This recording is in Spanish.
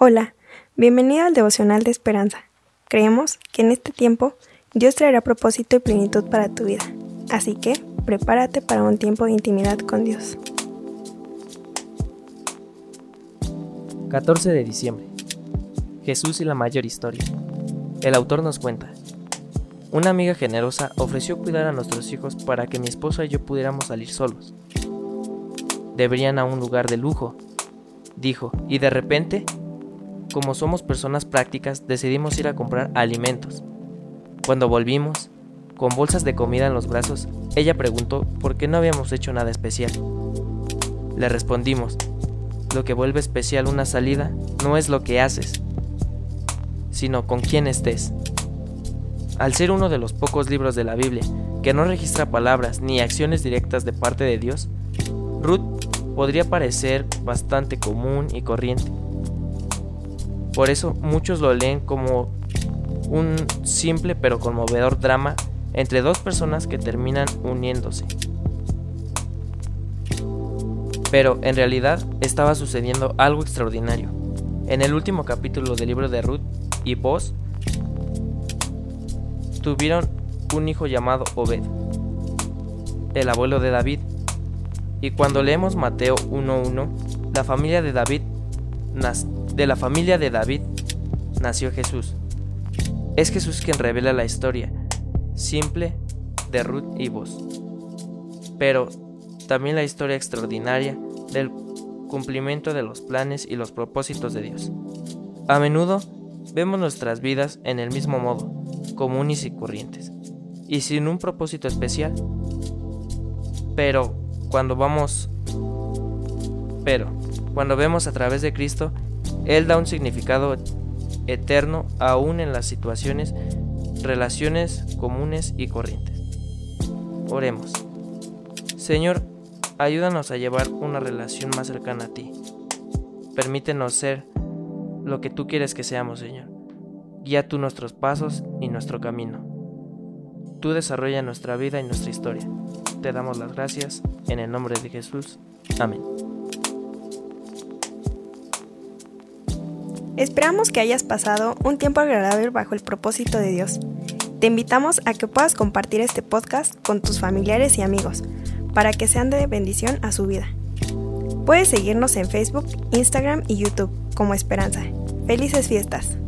Hola, bienvenido al devocional de esperanza. Creemos que en este tiempo Dios traerá propósito y plenitud para tu vida. Así que prepárate para un tiempo de intimidad con Dios. 14 de diciembre. Jesús y la mayor historia. El autor nos cuenta. Una amiga generosa ofreció cuidar a nuestros hijos para que mi esposa y yo pudiéramos salir solos. Deberían a un lugar de lujo, dijo, y de repente como somos personas prácticas, decidimos ir a comprar alimentos. Cuando volvimos, con bolsas de comida en los brazos, ella preguntó por qué no habíamos hecho nada especial. Le respondimos, lo que vuelve especial una salida no es lo que haces, sino con quién estés. Al ser uno de los pocos libros de la Biblia que no registra palabras ni acciones directas de parte de Dios, Ruth podría parecer bastante común y corriente. Por eso muchos lo leen como un simple pero conmovedor drama entre dos personas que terminan uniéndose. Pero en realidad estaba sucediendo algo extraordinario. En el último capítulo del libro de Ruth y Boz tuvieron un hijo llamado Obed, el abuelo de David. Y cuando leemos Mateo 1.1, la familia de David de la familia de David nació Jesús. Es Jesús quien revela la historia simple de Ruth y vos, pero también la historia extraordinaria del cumplimiento de los planes y los propósitos de Dios. A menudo vemos nuestras vidas en el mismo modo, comunes y corrientes, y sin un propósito especial. Pero cuando vamos pero cuando vemos a través de Cristo él da un significado eterno aún en las situaciones, relaciones comunes y corrientes. Oremos. Señor, ayúdanos a llevar una relación más cercana a ti. Permítenos ser lo que tú quieres que seamos, Señor. Guía tú nuestros pasos y nuestro camino. Tú desarrolla nuestra vida y nuestra historia. Te damos las gracias en el nombre de Jesús. Amén. Esperamos que hayas pasado un tiempo agradable bajo el propósito de Dios. Te invitamos a que puedas compartir este podcast con tus familiares y amigos para que sean de bendición a su vida. Puedes seguirnos en Facebook, Instagram y YouTube como Esperanza. Felices fiestas.